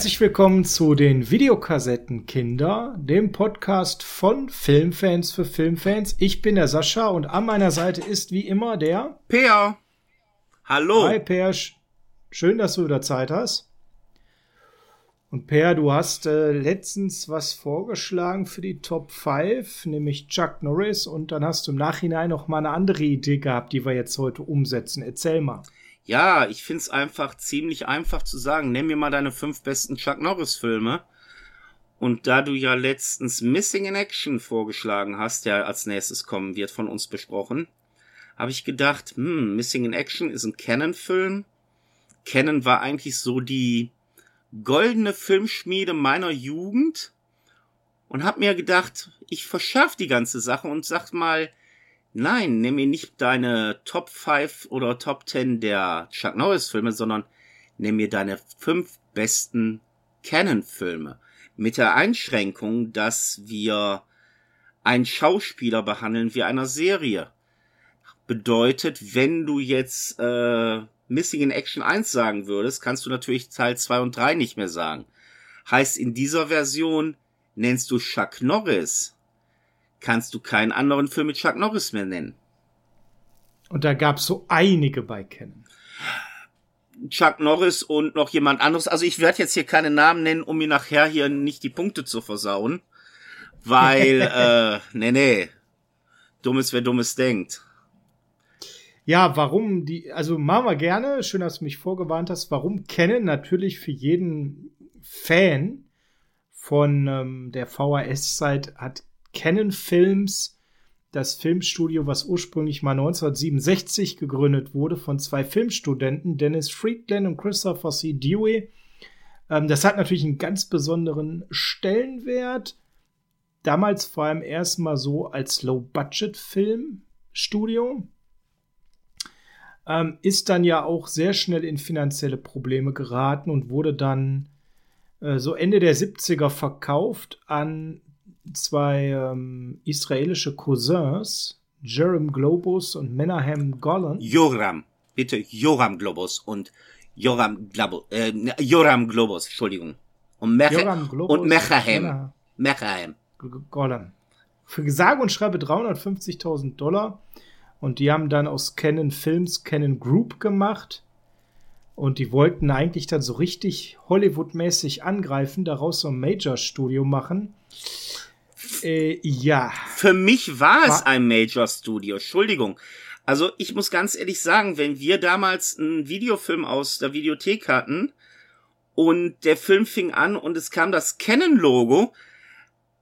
Herzlich willkommen zu den Videokassettenkinder, dem Podcast von Filmfans für Filmfans. Ich bin der Sascha und an meiner Seite ist wie immer der Peer. Hallo. Hi Peer, schön, dass du wieder Zeit hast. Und Per, du hast äh, letztens was vorgeschlagen für die Top 5, nämlich Chuck Norris, und dann hast du im Nachhinein noch mal eine andere Idee gehabt, die wir jetzt heute umsetzen. Erzähl mal. Ja, ich find's einfach ziemlich einfach zu sagen. Nenn mir mal deine fünf besten Chuck Norris Filme. Und da du ja letztens Missing in Action vorgeschlagen hast, der als nächstes kommen wird, von uns besprochen, habe ich gedacht, hm, Missing in Action ist ein Canon-Film. Canon war eigentlich so die goldene Filmschmiede meiner Jugend und hab mir gedacht, ich verschärf die ganze Sache und sag mal, Nein, nimm mir nicht deine Top 5 oder Top 10 der Chuck Norris Filme, sondern nimm mir deine fünf besten Canon Filme. Mit der Einschränkung, dass wir einen Schauspieler behandeln wie einer Serie. Bedeutet, wenn du jetzt äh, Missing in Action 1 sagen würdest, kannst du natürlich Teil 2 und 3 nicht mehr sagen. Heißt, in dieser Version nennst du Chuck Norris kannst du keinen anderen Film mit Chuck Norris mehr nennen. Und da gab's so einige bei Kennen. Chuck Norris und noch jemand anderes. Also ich werde jetzt hier keine Namen nennen, um mir nachher hier nicht die Punkte zu versauen. Weil, äh, nee, nee. Dummes, wer Dummes denkt. Ja, warum die, also machen wir gerne, schön, dass du mich vorgewarnt hast, warum kennen natürlich für jeden Fan von ähm, der VHS-Zeit hat Canon Films, das Filmstudio, was ursprünglich mal 1967 gegründet wurde von zwei Filmstudenten, Dennis Friedland und Christopher C. Dewey. Ähm, das hat natürlich einen ganz besonderen Stellenwert. Damals vor allem erstmal so als Low-Budget-Filmstudio. Ähm, ist dann ja auch sehr schnell in finanzielle Probleme geraten und wurde dann äh, so Ende der 70er verkauft an zwei ähm, israelische Cousins, Jerem Globus und Menahem Golan. Joram, bitte Joram Globus und Joram Globus, äh, Joram Globus, Entschuldigung. Und, Meche Joram Globus und Mechahem. Mechahem. Golan. Für sage und schreibe 350.000 Dollar. Und die haben dann aus Canon Films Canon Group gemacht. Und die wollten eigentlich dann so richtig Hollywood-mäßig angreifen, daraus so ein Major-Studio machen. Äh, ja. Für mich war es ein Major Studio, Entschuldigung. Also ich muss ganz ehrlich sagen, wenn wir damals einen Videofilm aus der Videothek hatten und der Film fing an und es kam das Canon-Logo,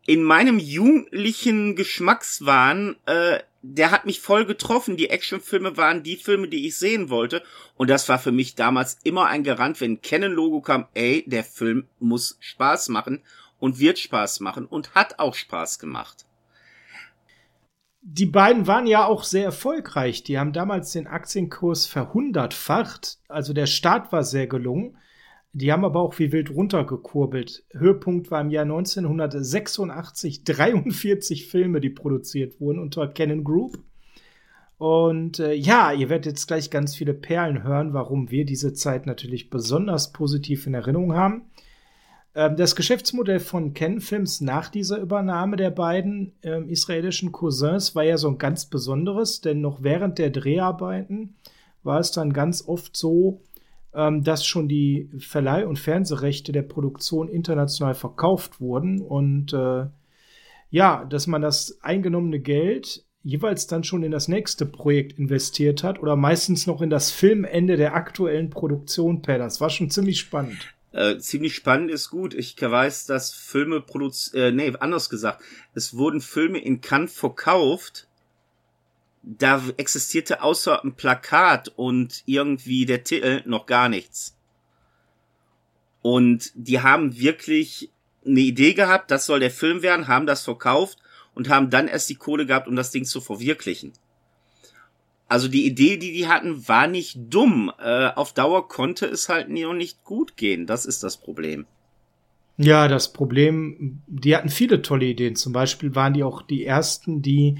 in meinem jugendlichen Geschmackswahn, äh, der hat mich voll getroffen. Die Actionfilme waren die Filme, die ich sehen wollte. Und das war für mich damals immer ein Garant, wenn Canon-Logo kam, ey, der Film muss Spaß machen und wird Spaß machen und hat auch Spaß gemacht. Die beiden waren ja auch sehr erfolgreich. Die haben damals den Aktienkurs verhundertfacht. Also der Start war sehr gelungen. Die haben aber auch wie wild runtergekurbelt. Höhepunkt war im Jahr 1986 43 Filme, die produziert wurden unter Canon Group. Und äh, ja, ihr werdet jetzt gleich ganz viele Perlen hören, warum wir diese Zeit natürlich besonders positiv in Erinnerung haben. Ähm, das Geschäftsmodell von Ken Films nach dieser Übernahme der beiden äh, israelischen Cousins war ja so ein ganz besonderes, denn noch während der Dreharbeiten war es dann ganz oft so, ähm, dass schon die Verleih- und Fernsehrechte der Produktion international verkauft wurden und äh, ja, dass man das eingenommene Geld jeweils dann schon in das nächste Projekt investiert hat oder meistens noch in das Filmende der aktuellen Produktion per. Das war schon ziemlich spannend. Äh, ziemlich spannend ist gut. Ich weiß, dass Filme produziert, äh, nee, anders gesagt, es wurden Filme in Cannes verkauft. Da existierte außer ein Plakat und irgendwie der Titel noch gar nichts. Und die haben wirklich eine Idee gehabt, das soll der Film werden, haben das verkauft und haben dann erst die Kohle gehabt, um das Ding zu verwirklichen. Also die Idee, die die hatten, war nicht dumm. Äh, auf Dauer konnte es halt nie und nicht gut gehen. Das ist das Problem. Ja, das Problem, die hatten viele tolle Ideen. Zum Beispiel waren die auch die ersten, die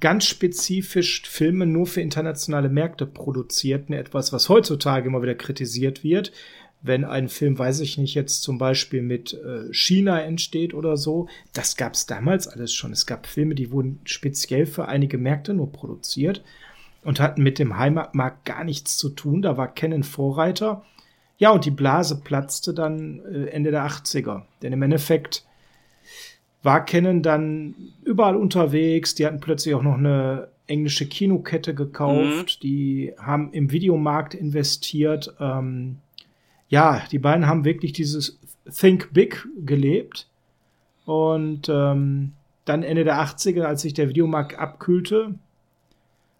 ganz spezifisch Filme nur für internationale Märkte produzierten. Etwas, was heutzutage immer wieder kritisiert wird. wenn ein Film, weiß ich nicht, jetzt zum Beispiel mit äh, China entsteht oder so. Das gab es damals alles schon. Es gab Filme, die wurden speziell für einige Märkte nur produziert und hatten mit dem Heimatmarkt gar nichts zu tun. Da war Canon Vorreiter. Ja, und die Blase platzte dann äh, Ende der 80er. Denn im Endeffekt war Canon dann überall unterwegs. Die hatten plötzlich auch noch eine englische Kinokette gekauft. Mhm. Die haben im Videomarkt investiert. Ähm, ja, die beiden haben wirklich dieses Think Big gelebt. Und ähm, dann Ende der 80er, als sich der Videomarkt abkühlte,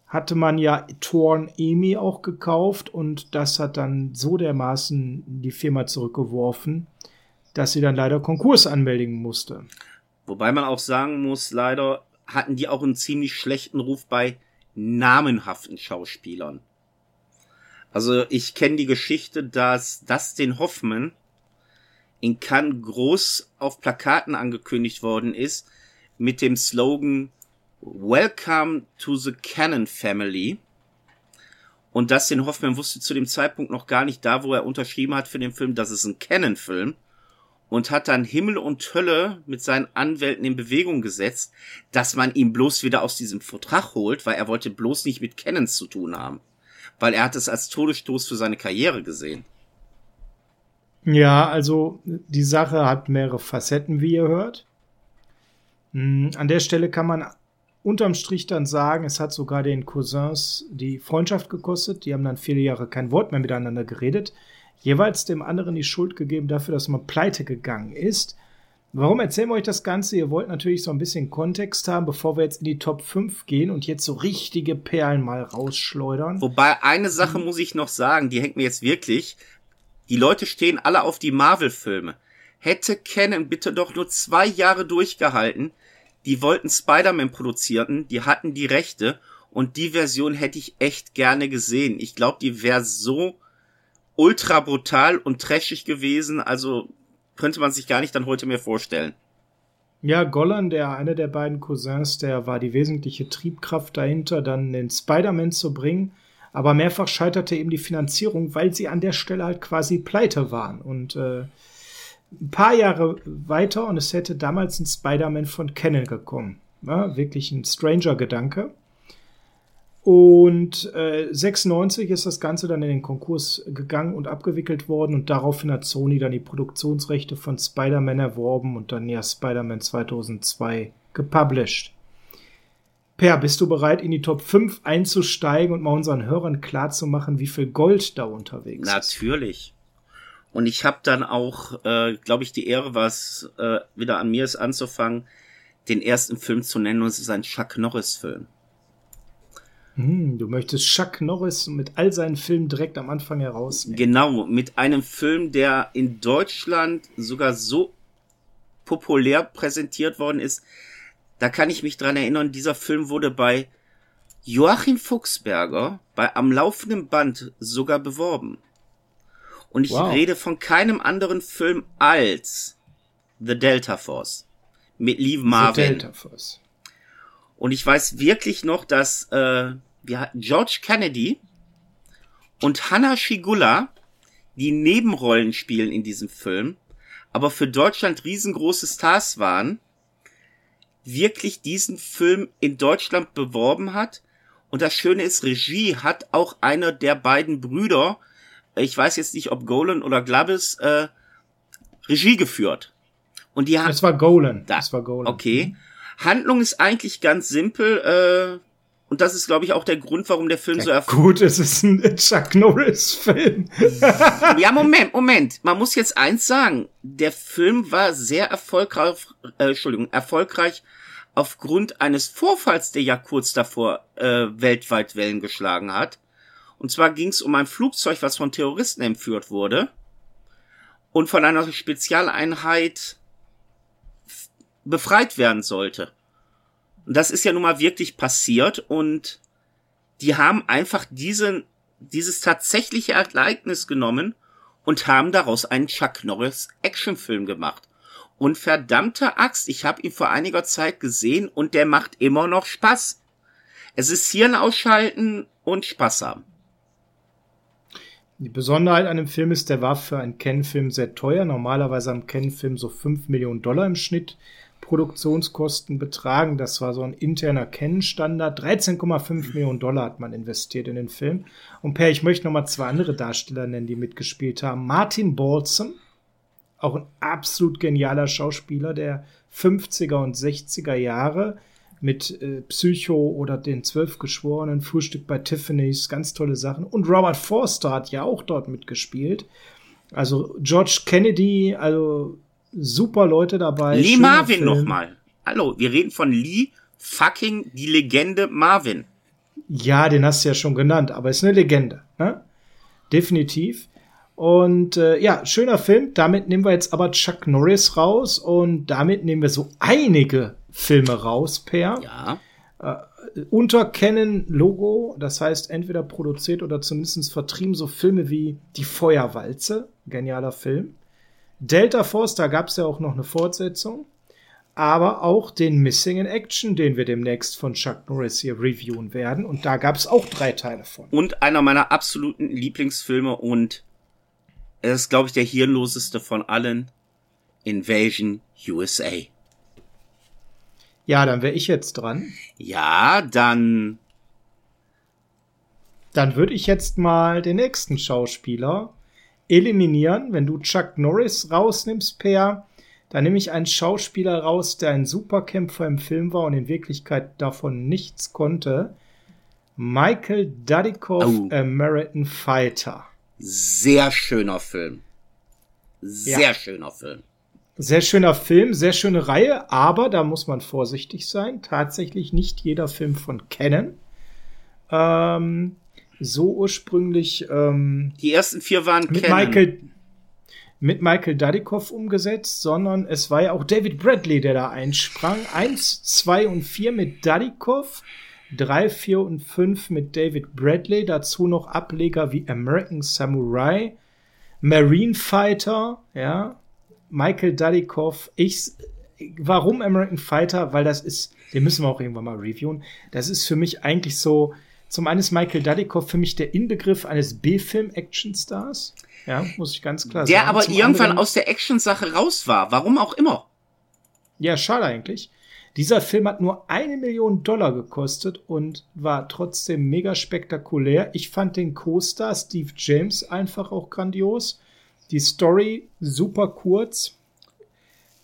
hatte man ja Torn Emi auch gekauft und das hat dann so dermaßen die Firma zurückgeworfen, dass sie dann leider Konkurs anmelden musste. Wobei man auch sagen muss, leider hatten die auch einen ziemlich schlechten Ruf bei namenhaften Schauspielern. Also ich kenne die Geschichte, dass Dustin Hoffman in Cannes groß auf Plakaten angekündigt worden ist mit dem Slogan Welcome to the Cannon Family. Und Dustin Hoffman wusste zu dem Zeitpunkt noch gar nicht da, wo er unterschrieben hat für den Film, dass es ein Canon-Film und hat dann Himmel und Hölle mit seinen Anwälten in Bewegung gesetzt, dass man ihn bloß wieder aus diesem Vertrag holt, weil er wollte bloß nicht mit Cannons zu tun haben. Weil er hat es als Todesstoß für seine Karriere gesehen. Ja, also die Sache hat mehrere Facetten, wie ihr hört. Hm, an der Stelle kann man unterm Strich dann sagen, es hat sogar den Cousins die Freundschaft gekostet. Die haben dann viele Jahre kein Wort mehr miteinander geredet jeweils dem anderen die Schuld gegeben dafür, dass man pleite gegangen ist. Warum erzählen wir euch das Ganze? Ihr wollt natürlich so ein bisschen Kontext haben, bevor wir jetzt in die Top 5 gehen und jetzt so richtige Perlen mal rausschleudern. Wobei eine Sache muss ich noch sagen, die hängt mir jetzt wirklich. Die Leute stehen alle auf die Marvel-Filme. Hätte Canon bitte doch nur zwei Jahre durchgehalten. Die wollten Spider-Man produzierten, die hatten die Rechte und die Version hätte ich echt gerne gesehen. Ich glaube, die wäre so ultra brutal und trashig gewesen, also könnte man sich gar nicht dann heute mehr vorstellen. Ja, Golan, der einer der beiden Cousins, der war die wesentliche Triebkraft dahinter, dann den Spider-Man zu bringen. Aber mehrfach scheiterte eben die Finanzierung, weil sie an der Stelle halt quasi pleite waren. Und äh, ein paar Jahre weiter und es hätte damals ein Spider-Man von Canon gekommen. Ja, wirklich ein Stranger-Gedanke. Und äh, 96 ist das Ganze dann in den Konkurs gegangen und abgewickelt worden und daraufhin hat Sony dann die Produktionsrechte von Spider-Man erworben und dann ja Spider-Man 2002 gepublished. Per, bist du bereit, in die Top 5 einzusteigen und mal unseren Hörern klarzumachen, wie viel Gold da unterwegs ist? Natürlich. Und ich habe dann auch, äh, glaube ich, die Ehre, was äh, wieder an mir ist, anzufangen, den ersten Film zu nennen und es ist ein Chuck Norris-Film. Hm, du möchtest Chuck Norris mit all seinen Filmen direkt am Anfang herausnehmen. Genau, mit einem Film, der in Deutschland sogar so populär präsentiert worden ist. Da kann ich mich dran erinnern, dieser Film wurde bei Joachim Fuchsberger bei Am laufenden Band sogar beworben. Und ich wow. rede von keinem anderen Film als The Delta Force mit Lee Marvin. The Delta Force. Und ich weiß wirklich noch, dass äh, wir hatten George Kennedy und Hannah Shigula, die Nebenrollen spielen in diesem Film, aber für Deutschland riesengroße Stars waren, wirklich diesen Film in Deutschland beworben hat. Und das Schöne ist, Regie hat auch einer der beiden Brüder, ich weiß jetzt nicht, ob Golan oder Glavis, äh, Regie geführt. Und die haben. Das war Golan. Da, das war Golan. Okay. Handlung ist eigentlich ganz simpel. Äh, und das ist, glaube ich, auch der Grund, warum der Film ja, so erfolgreich Gut, es ist ein Chuck Norris-Film. ja, Moment, Moment. Man muss jetzt eins sagen. Der Film war sehr erfolgreich, äh, Entschuldigung, erfolgreich aufgrund eines Vorfalls, der ja kurz davor äh, weltweit Wellen geschlagen hat. Und zwar ging es um ein Flugzeug, was von Terroristen entführt wurde und von einer Spezialeinheit befreit werden sollte. Und das ist ja nun mal wirklich passiert und die haben einfach diesen, dieses tatsächliche Ereignis genommen und haben daraus einen Chuck Norris Actionfilm gemacht. Und verdammte Axt, ich habe ihn vor einiger Zeit gesehen und der macht immer noch Spaß. Es ist Hirn ausschalten und Spaß haben. Die Besonderheit an dem Film ist, der war für einen Ken-Film sehr teuer. Normalerweise am Ken-Film so 5 Millionen Dollar im Schnitt Produktionskosten betragen. Das war so ein interner Ken-Standard. 13,5 Millionen Dollar hat man investiert in den Film. Und Per, ich möchte noch mal zwei andere Darsteller nennen, die mitgespielt haben. Martin Balsam, auch ein absolut genialer Schauspieler der 50er und 60er Jahre mit äh, Psycho oder den Zwölf Geschworenen, Frühstück bei Tiffany's, ganz tolle Sachen. Und Robert Forster hat ja auch dort mitgespielt. Also George Kennedy, also super Leute dabei. Lee Marvin nochmal. Hallo, wir reden von Lee fucking die Legende Marvin. Ja, den hast du ja schon genannt, aber ist eine Legende, ne? Definitiv. Und äh, ja, schöner Film. Damit nehmen wir jetzt aber Chuck Norris raus und damit nehmen wir so einige Filme raus, Per. Ja. Äh, unter Canon Logo, das heißt entweder produziert oder zumindest vertrieben so Filme wie Die Feuerwalze, genialer Film. Delta Force, da gab es ja auch noch eine Fortsetzung. Aber auch den Missing in Action, den wir demnächst von Chuck Norris hier reviewen werden. Und da gab es auch drei Teile von. Und einer meiner absoluten Lieblingsfilme und er ist, glaube ich, der hirnloseste von allen. Invasion USA. Ja, dann wäre ich jetzt dran. Ja, dann. Dann würde ich jetzt mal den nächsten Schauspieler eliminieren. Wenn du Chuck Norris rausnimmst, Per, dann nehme ich einen Schauspieler raus, der ein Superkämpfer im Film war und in Wirklichkeit davon nichts konnte. Michael Dudikoff, oh. American Fighter. Sehr schöner Film. Sehr ja. schöner Film. Sehr schöner Film, sehr schöne Reihe, aber da muss man vorsichtig sein. Tatsächlich nicht jeder Film von Canon. Ähm, so ursprünglich. Ähm, Die ersten vier waren mit Canon. Michael mit Michael Dudikoff umgesetzt, sondern es war ja auch David Bradley, der da einsprang. Eins, zwei und vier mit Dudikoff, drei, vier und fünf mit David Bradley. Dazu noch Ableger wie American Samurai, Marine Fighter, ja, Michael Dudikoff, ich, warum American Fighter? Weil das ist, den müssen wir auch irgendwann mal reviewen. Das ist für mich eigentlich so, zum einen ist Michael Dudikoff für mich der Inbegriff eines B-Film-Action-Stars. Ja, muss ich ganz klar der sagen. Der aber zum irgendwann anderen, aus der Action-Sache raus war. Warum auch immer. Ja, schade eigentlich. Dieser Film hat nur eine Million Dollar gekostet und war trotzdem mega spektakulär. Ich fand den Co-Star Steve James einfach auch grandios. Die Story super kurz.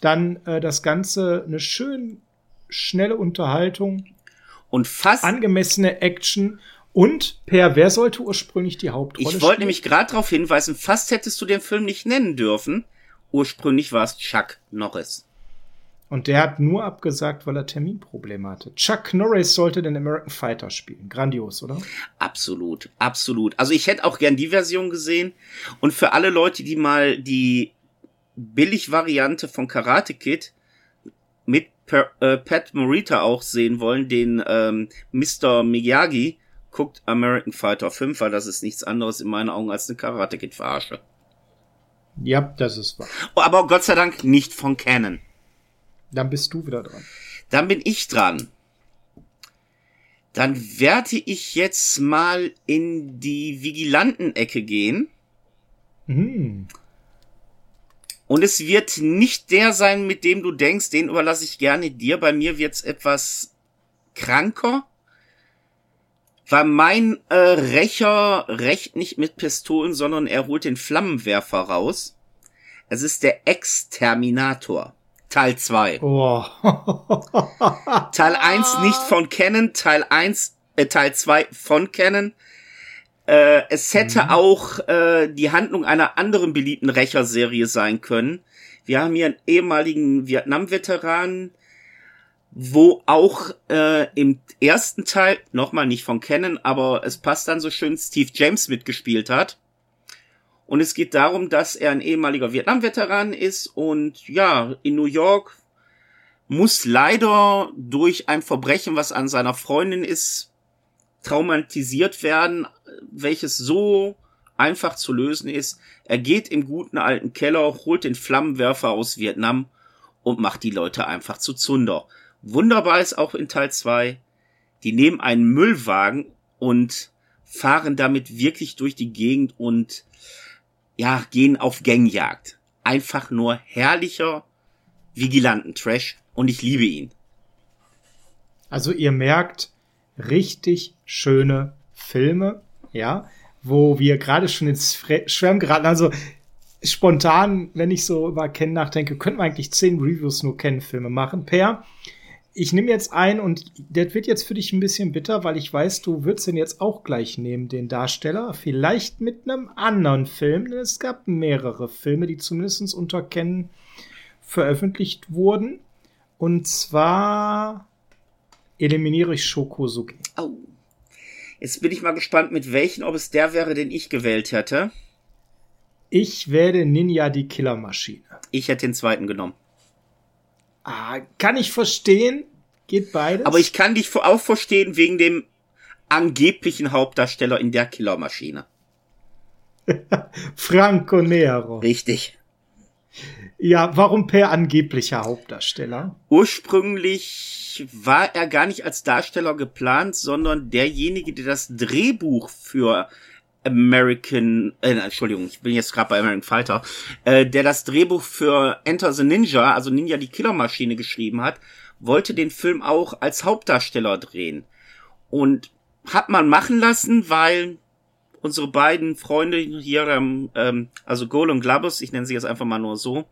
Dann äh, das Ganze eine schön schnelle Unterhaltung. Und fast. Angemessene Action. Und per, wer sollte ursprünglich die Hauptrolle Ich wollte nämlich gerade darauf hinweisen, fast hättest du den Film nicht nennen dürfen. Ursprünglich war es Chuck Norris. Und der hat nur abgesagt, weil er Terminprobleme hatte. Chuck Norris sollte den American Fighter spielen. Grandios, oder? Absolut, absolut. Also ich hätte auch gern die Version gesehen. Und für alle Leute, die mal die Billig-Variante von Karate Kid mit per, äh, Pat Morita auch sehen wollen, den ähm, Mr. Miyagi, guckt American Fighter 5, weil das ist nichts anderes in meinen Augen als eine Karate Kid-Verarsche. Ja, das ist wahr. Aber Gott sei Dank nicht von Canon. Dann bist du wieder dran. Dann bin ich dran. Dann werde ich jetzt mal in die Vigilanten-Ecke gehen. Mhm. Und es wird nicht der sein, mit dem du denkst, den überlasse ich gerne dir. Bei mir wird's etwas kranker. Weil mein äh, Rächer rächt nicht mit Pistolen, sondern er holt den Flammenwerfer raus. Es ist der Exterminator. Teil 2. Oh. Teil 1 nicht von Canon, Teil 1, äh, Teil 2 von Canon. Äh, es hätte mhm. auch äh, die Handlung einer anderen beliebten Rächerserie sein können. Wir haben hier einen ehemaligen Vietnam-Veteran, wo auch äh, im ersten Teil, nochmal nicht von Canon, aber es passt dann so schön, Steve James mitgespielt hat. Und es geht darum, dass er ein ehemaliger Vietnam-Veteran ist und ja, in New York muss leider durch ein Verbrechen, was an seiner Freundin ist, traumatisiert werden, welches so einfach zu lösen ist. Er geht im guten alten Keller, holt den Flammenwerfer aus Vietnam und macht die Leute einfach zu Zunder. Wunderbar ist auch in Teil 2, die nehmen einen Müllwagen und fahren damit wirklich durch die Gegend und ja, gehen auf Gangjagd. Einfach nur herrlicher Vigilanten-Trash und ich liebe ihn. Also ihr merkt, richtig schöne Filme, ja, wo wir gerade schon ins Schwärmen geraten. Also spontan, wenn ich so über Ken nachdenke, könnten wir eigentlich zehn Reviews nur Ken-Filme machen. Per, ich nehme jetzt ein und das wird jetzt für dich ein bisschen bitter, weil ich weiß, du würdest den jetzt auch gleich nehmen, den Darsteller. Vielleicht mit einem anderen Film, denn es gab mehrere Filme, die zumindest unter Ken veröffentlicht wurden. Und zwar eliminiere ich Shokosugi. Oh. Jetzt bin ich mal gespannt, mit welchen, ob es der wäre, den ich gewählt hätte. Ich werde Ninja die Killermaschine. Ich hätte den zweiten genommen. Ah, kann ich verstehen. Geht beides. Aber ich kann dich auch verstehen wegen dem angeblichen Hauptdarsteller in der Killermaschine. Franco Nero. Richtig. Ja, warum per angeblicher Hauptdarsteller? Ursprünglich war er gar nicht als Darsteller geplant, sondern derjenige, der das Drehbuch für American, äh, Entschuldigung, ich bin jetzt gerade bei American Fighter, äh, der das Drehbuch für Enter the Ninja, also Ninja die Killermaschine geschrieben hat, wollte den Film auch als Hauptdarsteller drehen. Und hat man machen lassen, weil unsere beiden Freunde hier, ähm, also Goal und Glabus, ich nenne sie jetzt einfach mal nur so,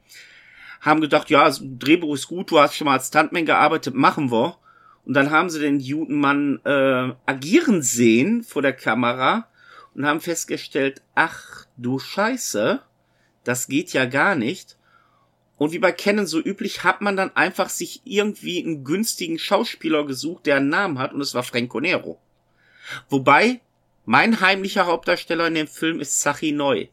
haben gedacht, ja, das Drehbuch ist gut, du hast schon mal als Stuntman gearbeitet, machen wir. Und dann haben sie den Judenmann äh, agieren sehen vor der Kamera und haben festgestellt, ach du Scheiße, das geht ja gar nicht. Und wie bei Canon so üblich hat man dann einfach sich irgendwie einen günstigen Schauspieler gesucht, der einen Namen hat und es war Franco Nero. Wobei mein heimlicher Hauptdarsteller in dem Film ist Sachi Neu.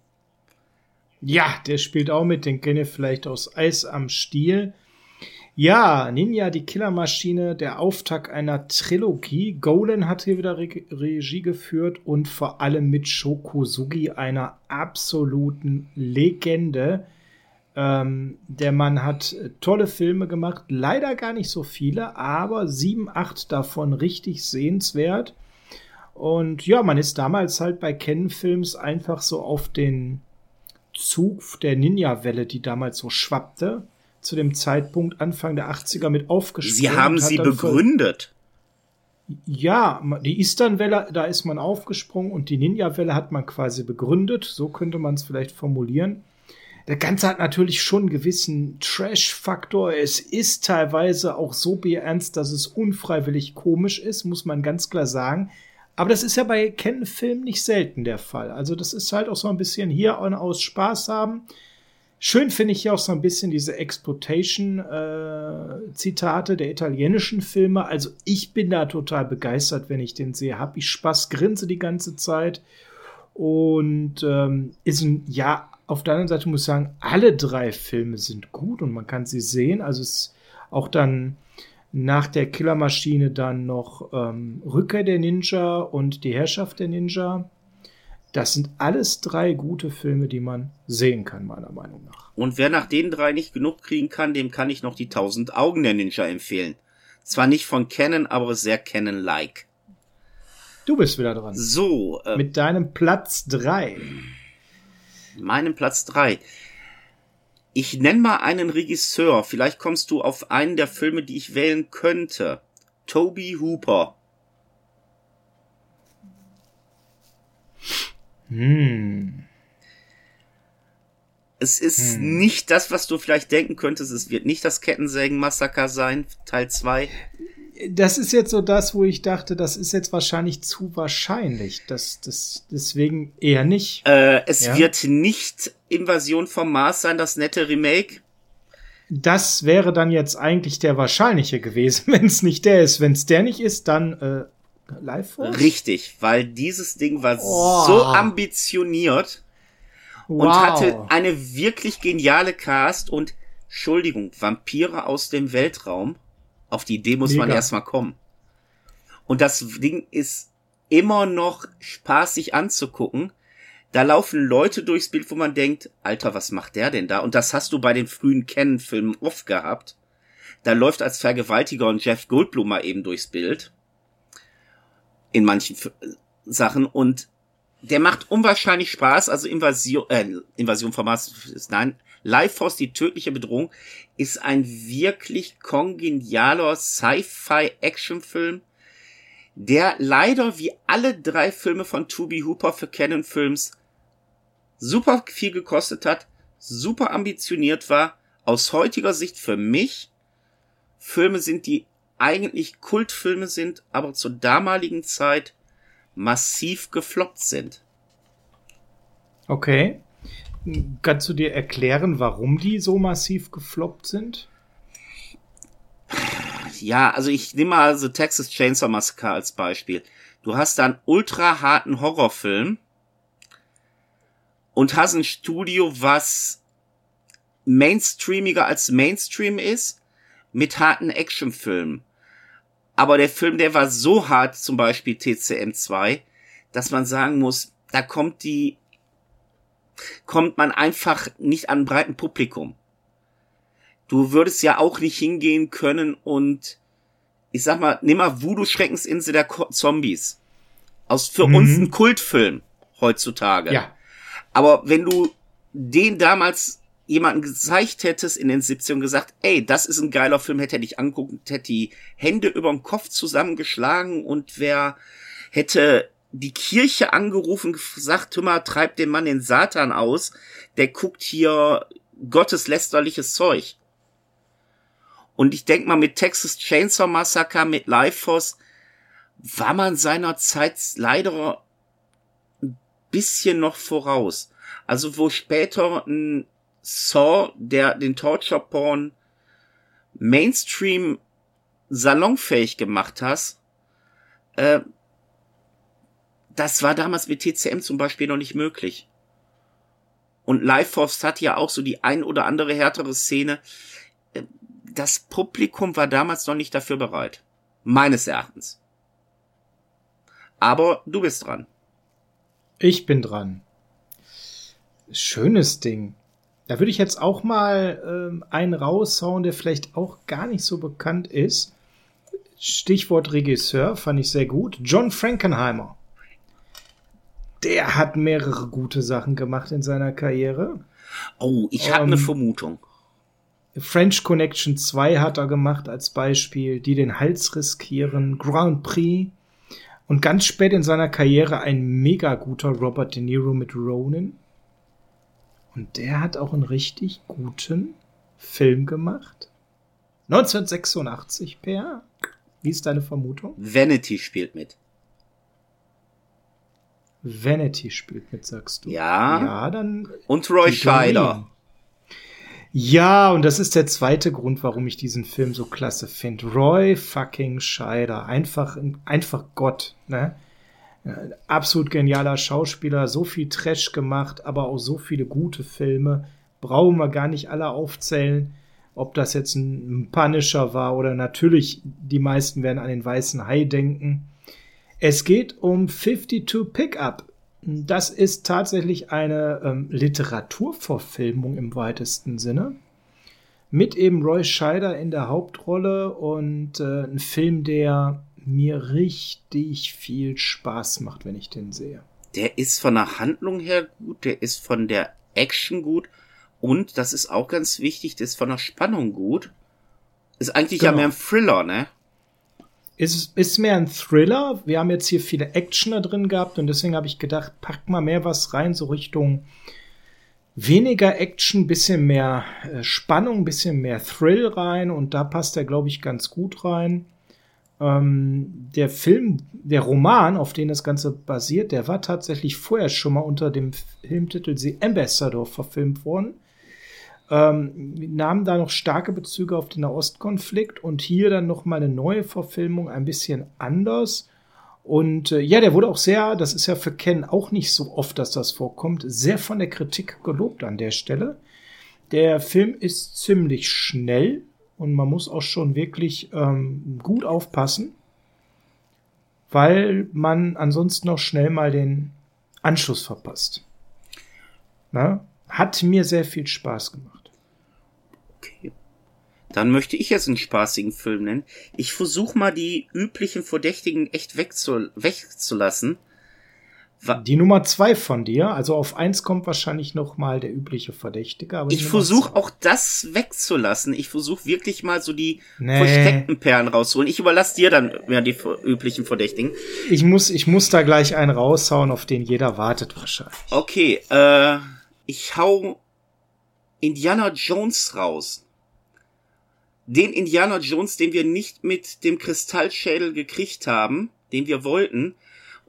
Ja, der spielt auch mit, den kenne ich vielleicht aus Eis am Stiel. Ja, Ninja, die Killermaschine, der Auftakt einer Trilogie. Golan hat hier wieder Re Regie geführt und vor allem mit Shokosugi, einer absoluten Legende. Ähm, der Mann hat tolle Filme gemacht, leider gar nicht so viele, aber sieben, acht davon richtig sehenswert. Und ja, man ist damals halt bei Ken-Films einfach so auf den Zug der Ninja-Welle, die damals so schwappte, zu dem Zeitpunkt Anfang der 80er mit aufgesprungen. Sie haben sie begründet. Ja, die Eastern-Welle, da ist man aufgesprungen und die Ninja-Welle hat man quasi begründet. So könnte man es vielleicht formulieren. Der Ganze hat natürlich schon einen gewissen Trash-Faktor. Es ist teilweise auch so beernst, dass es unfreiwillig komisch ist, muss man ganz klar sagen. Aber das ist ja bei Ken-Filmen nicht selten der Fall. Also das ist halt auch so ein bisschen hier aus Spaß haben. Schön finde ich ja auch so ein bisschen diese Exploitation-Zitate äh, der italienischen Filme. Also ich bin da total begeistert, wenn ich den sehe. Hab ich Spaß, grinse die ganze Zeit. Und ähm, ist ein, ja, auf der anderen Seite muss ich sagen, alle drei Filme sind gut und man kann sie sehen. Also es ist auch dann nach der Killermaschine dann noch ähm, Rückkehr der Ninja und die Herrschaft der Ninja. Das sind alles drei gute Filme, die man sehen kann, meiner Meinung nach. Und wer nach den drei nicht genug kriegen kann, dem kann ich noch die tausend Augen der Ninja empfehlen. Zwar nicht von Canon, aber sehr Canon-like. Du bist wieder dran. So. Äh, Mit deinem Platz drei. Meinem Platz drei. Ich nenne mal einen Regisseur. Vielleicht kommst du auf einen der Filme, die ich wählen könnte. Toby Hooper. Hm. Es ist hm. nicht das, was du vielleicht denken könntest. Es wird nicht das Kettensägen-Massaker sein, Teil 2. Das ist jetzt so das, wo ich dachte, das ist jetzt wahrscheinlich zu wahrscheinlich. Das, das, deswegen eher nicht. Äh, es ja? wird nicht Invasion vom Mars sein, das nette Remake. Das wäre dann jetzt eigentlich der wahrscheinliche gewesen, wenn es nicht der ist. Wenn es der nicht ist, dann äh, Live Force? Richtig, weil dieses Ding war oh. so ambitioniert wow. und hatte eine wirklich geniale Cast und Entschuldigung, Vampire aus dem Weltraum. Auf die Idee muss Mega. man erstmal kommen. Und das Ding ist immer noch spaßig anzugucken. Da laufen Leute durchs Bild, wo man denkt, Alter, was macht der denn da? Und das hast du bei den frühen Canon-Filmen oft gehabt. Da läuft als Vergewaltiger und Jeff Goldblum mal eben durchs Bild in manchen Sachen und der macht unwahrscheinlich Spaß. Also Invasion, äh, Invasion von Mars, nein, Life Force, die tödliche Bedrohung, ist ein wirklich kongenialer Sci-Fi-Action-Film, der leider wie alle drei Filme von Toby Hooper für Canon Films super viel gekostet hat, super ambitioniert war, aus heutiger Sicht für mich Filme sind, die eigentlich Kultfilme sind, aber zur damaligen Zeit massiv gefloppt sind. Okay. Kannst du dir erklären, warum die so massiv gefloppt sind? Ja, also ich nehme mal The Texas Chainsaw Massacre als Beispiel. Du hast da einen ultra harten Horrorfilm und hast ein Studio, was mainstreamiger als Mainstream ist, mit harten Actionfilmen. Aber der Film, der war so hart, zum Beispiel TCM 2, dass man sagen muss, da kommt die, kommt man einfach nicht an breiten Publikum. Du würdest ja auch nicht hingehen können und, ich sag mal, nimm mal Voodoo Schreckensinsel der Zombies. Aus für mhm. uns ein Kultfilm heutzutage. Ja. Aber wenn du den damals jemanden gezeigt hättest in den 70ern und gesagt, ey, das ist ein geiler Film, hätte er dich anguckt, hätte die Hände über den Kopf zusammengeschlagen und wer hätte die Kirche angerufen, gesagt, hör mal, treib den Mann den Satan aus, der guckt hier gotteslästerliches Zeug. Und ich denk mal, mit Texas Chainsaw Massacre, mit Life Force, war man seiner Zeit leider ein bisschen noch voraus. Also wo später ein Saw, der den Torture Porn Mainstream salonfähig gemacht hast, äh, das war damals mit TCM zum Beispiel noch nicht möglich. Und Life Force hat ja auch so die ein oder andere härtere Szene. Äh, das Publikum war damals noch nicht dafür bereit. Meines Erachtens. Aber du bist dran. Ich bin dran. Schönes Ding. Da würde ich jetzt auch mal ähm, einen raushauen, der vielleicht auch gar nicht so bekannt ist. Stichwort Regisseur fand ich sehr gut. John Frankenheimer. Der hat mehrere gute Sachen gemacht in seiner Karriere. Oh, ich habe ähm, eine Vermutung. French Connection 2 hat er gemacht als Beispiel, die den Hals riskieren, Grand Prix und ganz spät in seiner Karriere ein mega guter Robert De Niro mit Ronin. Und der hat auch einen richtig guten Film gemacht. 1986, Per. Wie ist deine Vermutung? Vanity spielt mit. Vanity spielt mit, sagst du. Ja. Ja, dann. Und Roy Scheider. Ja, und das ist der zweite Grund, warum ich diesen Film so klasse finde. Roy fucking Scheider. Einfach, einfach Gott, ne? Absolut genialer Schauspieler, so viel Trash gemacht, aber auch so viele gute Filme. Brauchen wir gar nicht alle aufzählen, ob das jetzt ein Punisher war oder natürlich, die meisten werden an den weißen Hai denken. Es geht um 52 Pickup. Das ist tatsächlich eine ähm, Literaturverfilmung im weitesten Sinne. Mit eben Roy Scheider in der Hauptrolle und äh, ein Film, der mir richtig viel Spaß macht, wenn ich den sehe. Der ist von der Handlung her gut, der ist von der Action gut und das ist auch ganz wichtig, der ist von der Spannung gut. Ist eigentlich genau. ja mehr ein Thriller, ne? Ist, ist mehr ein Thriller. Wir haben jetzt hier viele Actioner drin gehabt und deswegen habe ich gedacht, pack mal mehr was rein, so Richtung weniger Action, bisschen mehr äh, Spannung, bisschen mehr Thrill rein und da passt er, glaube ich, ganz gut rein. Ähm, der Film, der Roman, auf den das Ganze basiert, der war tatsächlich vorher schon mal unter dem Filmtitel The Ambassador verfilmt worden. Ähm, nahmen da noch starke Bezüge auf den Nahostkonflikt und hier dann noch mal eine neue Verfilmung, ein bisschen anders. Und äh, ja, der wurde auch sehr, das ist ja für Ken auch nicht so oft, dass das vorkommt, sehr von der Kritik gelobt an der Stelle. Der Film ist ziemlich schnell, und man muss auch schon wirklich ähm, gut aufpassen, weil man ansonsten noch schnell mal den Anschluss verpasst. Na? Hat mir sehr viel Spaß gemacht. Okay. Dann möchte ich jetzt einen spaßigen Film nennen. Ich versuche mal die üblichen Verdächtigen echt wegzul wegzulassen. Die Nummer zwei von dir, also auf eins kommt wahrscheinlich noch mal der übliche Verdächtige. Aber ich versuche auch das wegzulassen. Ich versuche wirklich mal so die nee. versteckten Perlen rauszuholen. Ich überlasse dir dann ja die üblichen Verdächtigen. Ich muss, ich muss da gleich einen raushauen, auf den jeder wartet wahrscheinlich. Okay, äh, ich hau Indiana Jones raus. Den Indiana Jones, den wir nicht mit dem Kristallschädel gekriegt haben, den wir wollten,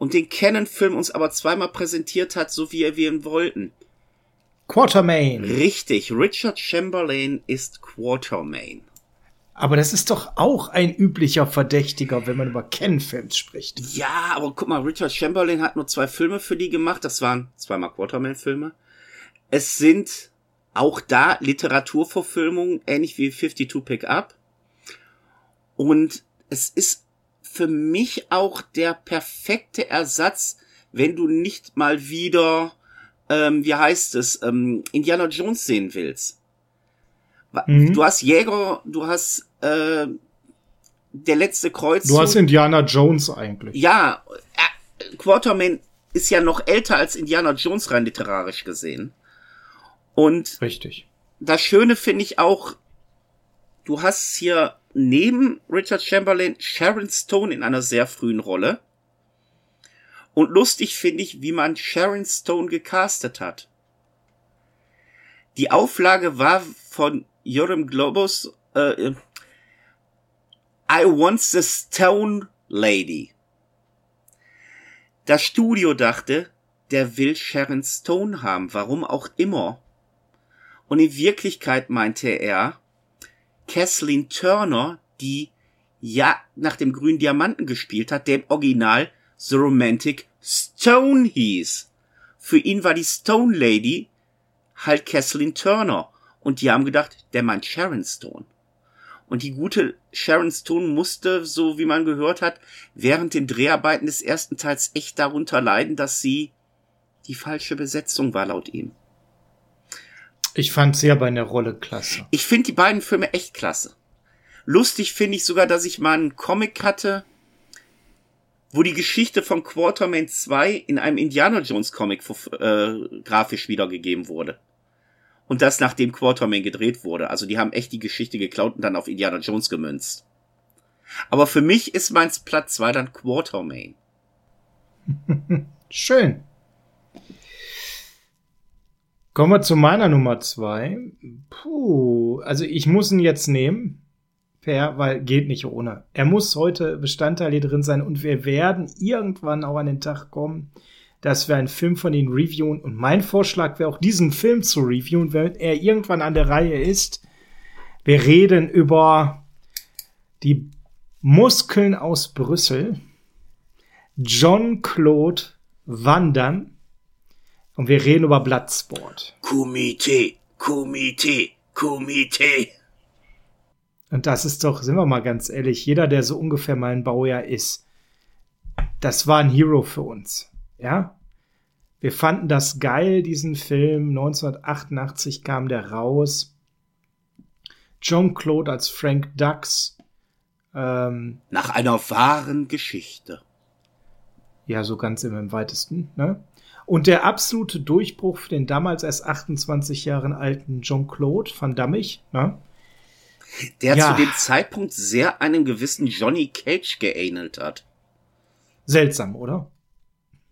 und den Canon-Film uns aber zweimal präsentiert hat, so wie wir ihn wollten. Quartermain. Richtig, Richard Chamberlain ist Quartermain. Aber das ist doch auch ein üblicher Verdächtiger, wenn man über Ken-Films spricht. Ja, aber guck mal, Richard Chamberlain hat nur zwei Filme für die gemacht. Das waren zweimal Quartermain-Filme. Es sind auch da Literaturverfilmungen, ähnlich wie 52 Pickup. Und es ist für mich auch der perfekte Ersatz, wenn du nicht mal wieder, ähm, wie heißt es, ähm, Indiana Jones sehen willst. Mhm. Du hast Jäger, du hast äh, der letzte Kreuz. Du hast Indiana Jones eigentlich. Ja, äh, Quarterman ist ja noch älter als Indiana Jones rein literarisch gesehen. Und richtig. Das Schöne finde ich auch, du hast hier neben Richard Chamberlain Sharon Stone in einer sehr frühen Rolle. Und lustig finde ich, wie man Sharon Stone gecastet hat. Die Auflage war von Joram Globus äh, I Want the Stone Lady. Das Studio dachte, der will Sharon Stone haben, warum auch immer. Und in Wirklichkeit meinte er, Kathleen Turner, die ja nach dem grünen Diamanten gespielt hat, der im Original The Romantic Stone hieß. Für ihn war die Stone Lady halt Kathleen Turner. Und die haben gedacht, der meint Sharon Stone. Und die gute Sharon Stone musste, so wie man gehört hat, während den Dreharbeiten des ersten Teils echt darunter leiden, dass sie die falsche Besetzung war laut ihm. Ich fand sie aber in der Rolle klasse. Ich finde die beiden Filme echt klasse. Lustig finde ich sogar, dass ich mal einen Comic hatte, wo die Geschichte von Quartermain 2 in einem Indiana Jones Comic äh, grafisch wiedergegeben wurde. Und das nachdem Quartermain gedreht wurde. Also die haben echt die Geschichte geklaut und dann auf Indiana Jones gemünzt. Aber für mich ist meins Platz 2 dann Quartermain. Schön. Kommen wir zu meiner Nummer zwei. Puh, also ich muss ihn jetzt nehmen. Per, weil geht nicht ohne. Er muss heute Bestandteil hier drin sein und wir werden irgendwann auch an den Tag kommen, dass wir einen Film von ihm reviewen. Und mein Vorschlag wäre auch, diesen Film zu reviewen, wenn er irgendwann an der Reihe ist. Wir reden über die Muskeln aus Brüssel. John Claude Damme und wir reden über Bloodsport. Kumite, Kumite, Kumite. Und das ist doch, sind wir mal ganz ehrlich, jeder, der so ungefähr mein Baujahr ist, das war ein Hero für uns. Ja? Wir fanden das geil, diesen Film. 1988 kam der raus. John Claude als Frank Dux. Ähm, Nach einer wahren Geschichte. Ja, so ganz im, im weitesten. Ne? Und der absolute Durchbruch für den damals erst 28 Jahren alten Jean-Claude van Dammich, ne? Der ja. zu dem Zeitpunkt sehr einem gewissen Johnny Cage geähnelt hat. Seltsam, oder?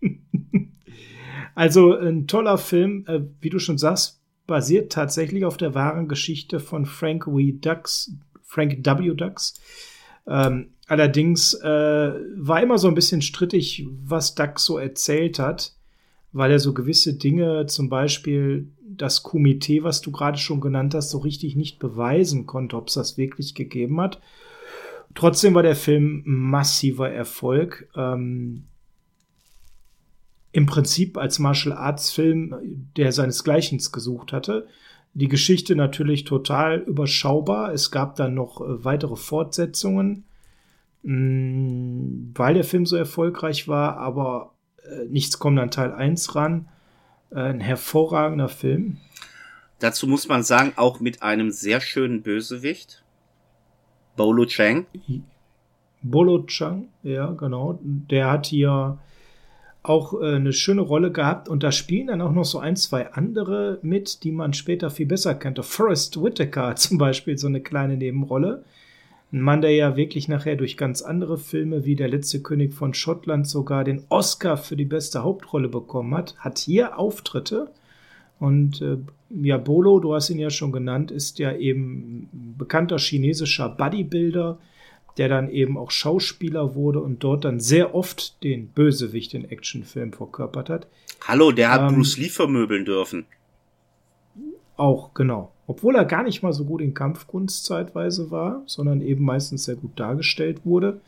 also ein toller Film, äh, wie du schon sagst, basiert tatsächlich auf der wahren Geschichte von Frank W. Dux, Frank W. Dux. Ähm, allerdings äh, war immer so ein bisschen strittig, was Dux so erzählt hat weil er so gewisse Dinge, zum Beispiel das Komitee, was du gerade schon genannt hast, so richtig nicht beweisen konnte, ob es das wirklich gegeben hat. Trotzdem war der Film massiver Erfolg. Ähm, Im Prinzip als Martial Arts Film, der seinesgleichen gesucht hatte. Die Geschichte natürlich total überschaubar. Es gab dann noch äh, weitere Fortsetzungen, mm, weil der Film so erfolgreich war, aber äh, Nichts kommt an Teil 1 ran. Äh, ein hervorragender Film. Dazu muss man sagen, auch mit einem sehr schönen Bösewicht. Bolo Chang. Bolo Chang, ja, genau. Der hat hier auch äh, eine schöne Rolle gehabt und da spielen dann auch noch so ein, zwei andere mit, die man später viel besser kennt. Forrest Whitaker zum Beispiel, so eine kleine Nebenrolle. Ein Mann, der ja wirklich nachher durch ganz andere Filme wie Der letzte König von Schottland sogar den Oscar für die beste Hauptrolle bekommen hat, hat hier Auftritte. Und äh, ja, Bolo, du hast ihn ja schon genannt, ist ja eben bekannter chinesischer Bodybuilder, der dann eben auch Schauspieler wurde und dort dann sehr oft den Bösewicht in Actionfilmen verkörpert hat. Hallo, der hat ähm, Bruce Lee vermöbeln dürfen. Auch, genau. Obwohl er gar nicht mal so gut in Kampfkunst zeitweise war, sondern eben meistens sehr gut dargestellt wurde.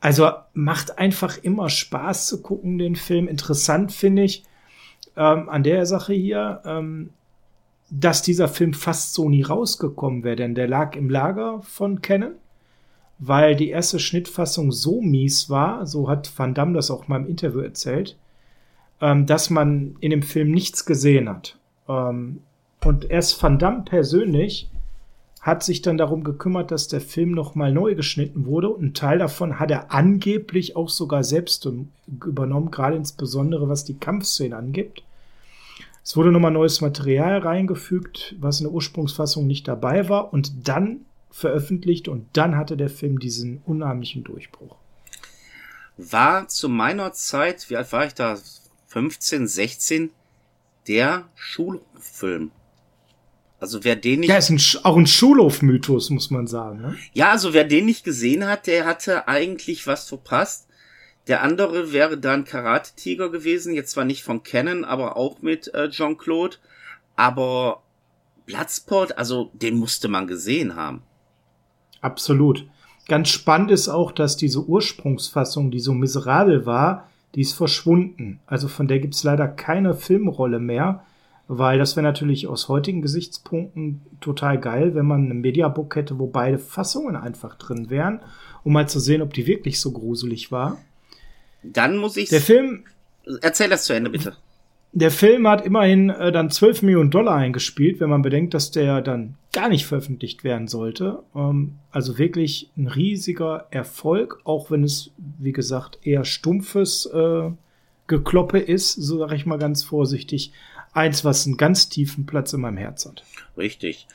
Also macht einfach immer Spaß zu gucken, den Film. Interessant finde ich ähm, an der Sache hier, ähm, dass dieser Film fast so nie rausgekommen wäre, denn der lag im Lager von Canon, weil die erste Schnittfassung so mies war, so hat Van Damme das auch mal im Interview erzählt, ähm, dass man in dem Film nichts gesehen hat. Und erst Van Damme persönlich hat sich dann darum gekümmert, dass der Film nochmal neu geschnitten wurde. Und ein Teil davon hat er angeblich auch sogar selbst übernommen, gerade insbesondere was die Kampfszene angibt. Es wurde nochmal neues Material reingefügt, was in der Ursprungsfassung nicht dabei war und dann veröffentlicht und dann hatte der Film diesen unheimlichen Durchbruch. War zu meiner Zeit, wie alt war ich da? 15, 16, der Schulfilm. Also wer den nicht. Ja, ist ein, auch ein Schulhofmythos, muss man sagen. Ne? Ja, also wer den nicht gesehen hat, der hatte eigentlich was verpasst. Der andere wäre dann Karate Tiger gewesen, jetzt zwar nicht von Canon, aber auch mit äh, Jean-Claude. Aber Bloodsport, also den musste man gesehen haben. Absolut. Ganz spannend ist auch, dass diese Ursprungsfassung, die so miserabel war, die ist verschwunden. Also von der gibt's leider keine Filmrolle mehr weil das wäre natürlich aus heutigen Gesichtspunkten total geil, wenn man ein Mediabook hätte, wo beide Fassungen einfach drin wären, um mal zu sehen, ob die wirklich so gruselig war. Dann muss ich. Der Film. Erzähl das zu Ende, bitte. Der Film hat immerhin äh, dann 12 Millionen Dollar eingespielt, wenn man bedenkt, dass der dann gar nicht veröffentlicht werden sollte. Ähm, also wirklich ein riesiger Erfolg, auch wenn es, wie gesagt, eher stumpfes äh, Gekloppe ist, so sage ich mal ganz vorsichtig eins, was einen ganz tiefen Platz in meinem Herz hat. Richtig.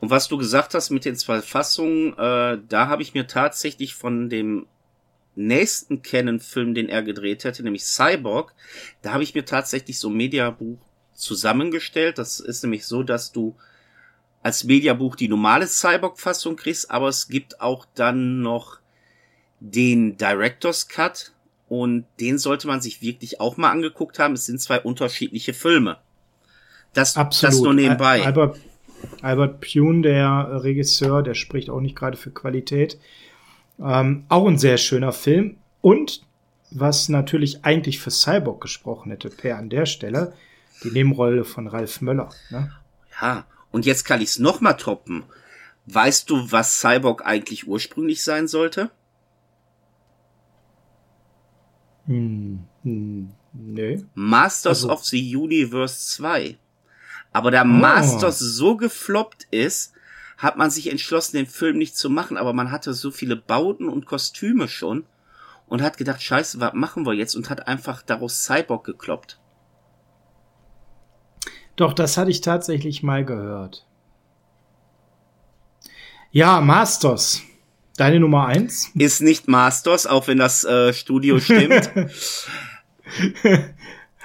Und was du gesagt hast mit den zwei Fassungen, äh, da habe ich mir tatsächlich von dem nächsten Canon-Film, den er gedreht hätte, nämlich Cyborg, da habe ich mir tatsächlich so ein Mediabuch zusammengestellt. Das ist nämlich so, dass du als Mediabuch die normale Cyborg-Fassung kriegst, aber es gibt auch dann noch den Director's Cut, und den sollte man sich wirklich auch mal angeguckt haben. Es sind zwei unterschiedliche Filme. Das, Absolut. das nur nebenbei. Albert, Albert Pune, der Regisseur, der spricht auch nicht gerade für Qualität. Ähm, auch ein sehr schöner Film. Und was natürlich eigentlich für Cyborg gesprochen hätte, Per an der Stelle, die Nebenrolle von Ralf Möller. Ne? Ja, und jetzt kann ich es noch mal toppen. Weißt du, was Cyborg eigentlich ursprünglich sein sollte? Hm, hm, nee. Masters also. of the Universe 2. Aber da oh. Masters so gefloppt ist, hat man sich entschlossen, den Film nicht zu machen, aber man hatte so viele Bauten und Kostüme schon und hat gedacht, scheiße, was machen wir jetzt und hat einfach daraus Cyborg gekloppt. Doch, das hatte ich tatsächlich mal gehört. Ja, Masters. Deine Nummer eins? Ist nicht Masters, auch wenn das äh, Studio stimmt.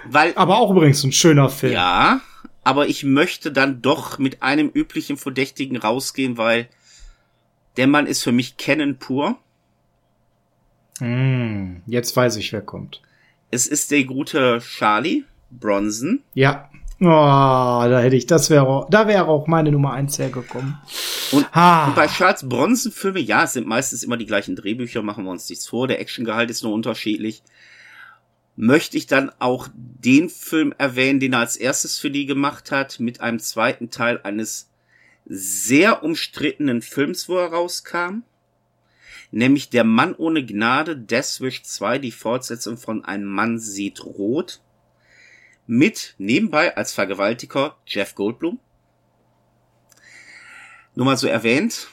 Weil, aber auch übrigens ein schöner Film. Ja, aber ich möchte dann doch mit einem üblichen Verdächtigen rausgehen, weil der Mann ist für mich Canon pur. Hm, jetzt weiß ich, wer kommt. Es ist der gute Charlie Bronson. Ja. Oh, da hätte ich, das wäre, da wäre auch meine Nummer eins hergekommen. Und, und bei Charles Bronson Filme, ja, es sind meistens immer die gleichen Drehbücher, machen wir uns nichts vor, der Actiongehalt ist nur unterschiedlich. Möchte ich dann auch den Film erwähnen, den er als erstes für die gemacht hat, mit einem zweiten Teil eines sehr umstrittenen Films, wo er rauskam. Nämlich Der Mann ohne Gnade, Deathwish 2, die Fortsetzung von Ein Mann sieht rot mit nebenbei als Vergewaltiger Jeff Goldblum. Nur mal so erwähnt.